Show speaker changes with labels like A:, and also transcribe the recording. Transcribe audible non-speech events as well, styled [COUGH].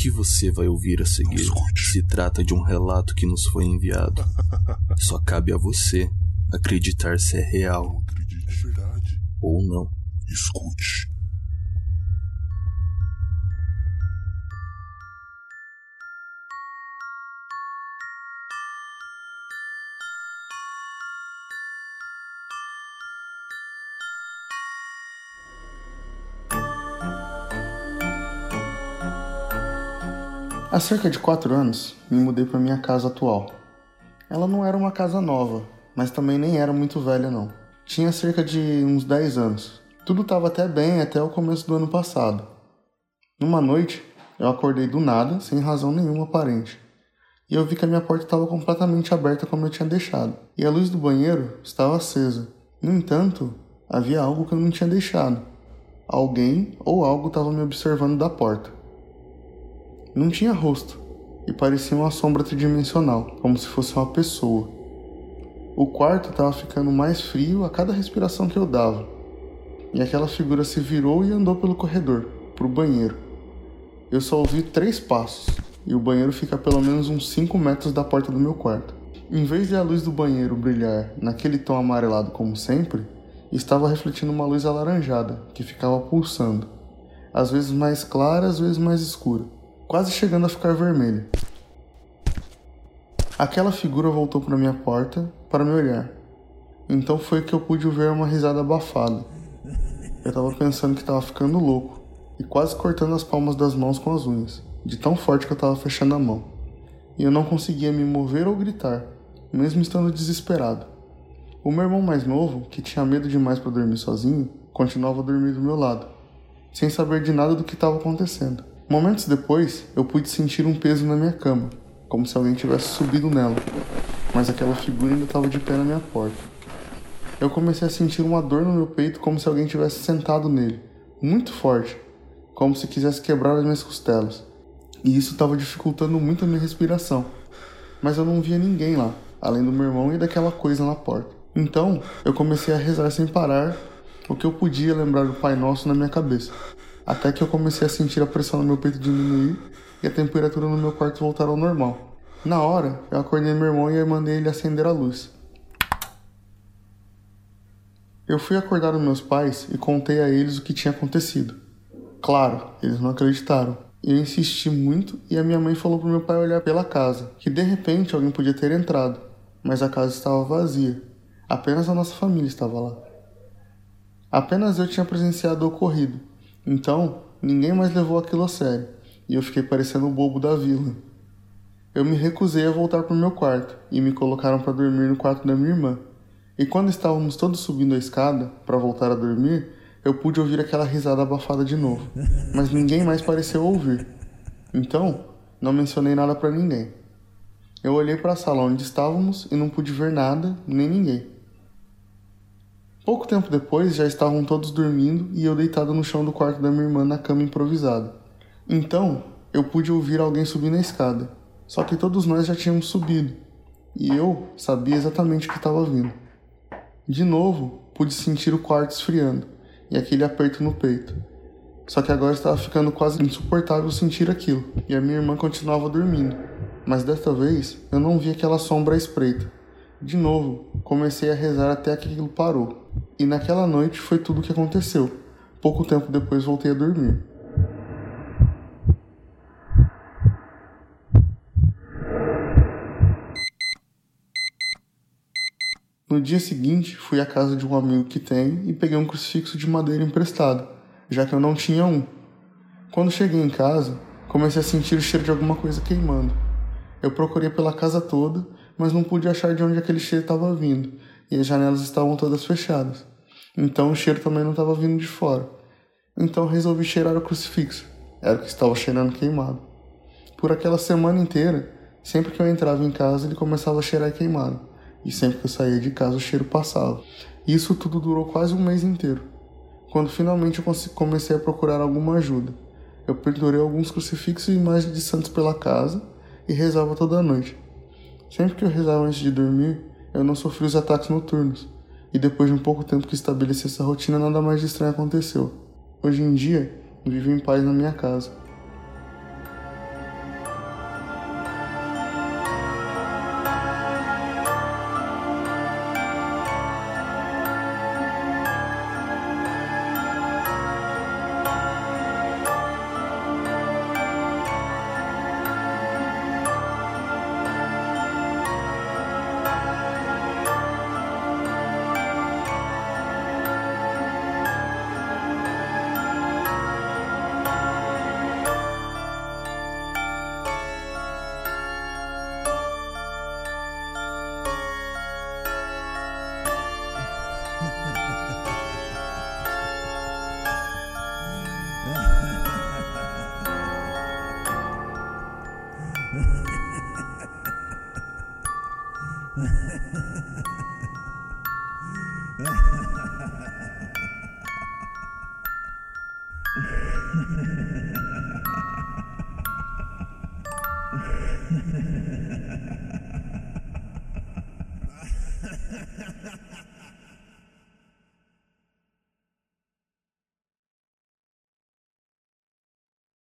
A: que você vai ouvir a seguir se trata de um relato que nos foi enviado. [LAUGHS] Só cabe a você acreditar se é real
B: verdade.
A: ou não.
B: Escute.
C: Há cerca de quatro anos, me mudei para minha casa atual. Ela não era uma casa nova, mas também nem era muito velha não. Tinha cerca de uns 10 anos. Tudo estava até bem até o começo do ano passado. Numa noite, eu acordei do nada, sem razão nenhuma aparente. E eu vi que a minha porta estava completamente aberta como eu tinha deixado, e a luz do banheiro estava acesa. No entanto, havia algo que eu não tinha deixado. Alguém ou algo estava me observando da porta. Não tinha rosto e parecia uma sombra tridimensional, como se fosse uma pessoa. O quarto estava ficando mais frio a cada respiração que eu dava, e aquela figura se virou e andou pelo corredor, para o banheiro. Eu só ouvi três passos, e o banheiro fica a pelo menos uns 5 metros da porta do meu quarto. Em vez de a luz do banheiro brilhar naquele tom amarelado como sempre, estava refletindo uma luz alaranjada que ficava pulsando, às vezes mais clara, às vezes mais escura quase chegando a ficar vermelho. Aquela figura voltou para minha porta para me olhar. Então foi que eu pude ver uma risada abafada. Eu estava pensando que estava ficando louco e quase cortando as palmas das mãos com as unhas, de tão forte que eu estava fechando a mão. E eu não conseguia me mover ou gritar, mesmo estando desesperado. O meu irmão mais novo, que tinha medo demais para dormir sozinho, continuava dormindo do meu lado, sem saber de nada do que estava acontecendo. Momentos depois, eu pude sentir um peso na minha cama, como se alguém tivesse subido nela, mas aquela figura ainda estava de pé na minha porta. Eu comecei a sentir uma dor no meu peito como se alguém tivesse sentado nele, muito forte, como se quisesse quebrar as minhas costelas. E isso estava dificultando muito a minha respiração. Mas eu não via ninguém lá, além do meu irmão e daquela coisa na porta. Então, eu comecei a rezar sem parar o que eu podia lembrar do Pai Nosso na minha cabeça até que eu comecei a sentir a pressão no meu peito diminuir e a temperatura no meu quarto voltar ao normal. Na hora, eu acordei meu irmão e mandei ele acender a luz. Eu fui acordar os meus pais e contei a eles o que tinha acontecido. Claro, eles não acreditaram. Eu insisti muito e a minha mãe falou para meu pai olhar pela casa, que de repente alguém podia ter entrado, mas a casa estava vazia. Apenas a nossa família estava lá. Apenas eu tinha presenciado o ocorrido então, ninguém mais levou aquilo a sério, e eu fiquei parecendo o bobo da vila. Eu me recusei a voltar para o meu quarto e me colocaram para dormir no quarto da minha irmã. E quando estávamos todos subindo a escada para voltar a dormir, eu pude ouvir aquela risada abafada de novo, [LAUGHS] mas ninguém mais pareceu ouvir. Então, não mencionei nada para ninguém. Eu olhei para a sala onde estávamos e não pude ver nada nem ninguém. Pouco tempo depois já estavam todos dormindo e eu deitado no chão do quarto da minha irmã na cama improvisada. Então eu pude ouvir alguém subir na escada, só que todos nós já tínhamos subido e eu sabia exatamente o que estava vindo. De novo, pude sentir o quarto esfriando e aquele aperto no peito. Só que agora estava ficando quase insuportável sentir aquilo e a minha irmã continuava dormindo, mas desta vez eu não vi aquela sombra à espreita. De novo, comecei a rezar até que aquilo parou. E naquela noite foi tudo o que aconteceu. Pouco tempo depois voltei a dormir. No dia seguinte, fui à casa de um amigo que tem e peguei um crucifixo de madeira emprestado, já que eu não tinha um. Quando cheguei em casa, comecei a sentir o cheiro de alguma coisa queimando. Eu procurei pela casa toda mas não pude achar de onde aquele cheiro estava vindo, e as janelas estavam todas fechadas. Então o cheiro também não estava vindo de fora. Então resolvi cheirar o crucifixo. Era o que estava cheirando queimado. Por aquela semana inteira, sempre que eu entrava em casa, ele começava a cheirar queimado. E sempre que eu saía de casa, o cheiro passava. Isso tudo durou quase um mês inteiro. Quando finalmente eu comecei a procurar alguma ajuda, eu pendurei alguns crucifixos e imagens de santos pela casa e rezava toda noite. Sempre que eu rezava antes de dormir, eu não sofri os ataques noturnos. E depois de um pouco tempo que estabeleci essa rotina, nada mais de estranho aconteceu. Hoje em dia, vivo em paz na minha casa.
D: Ha ha ha!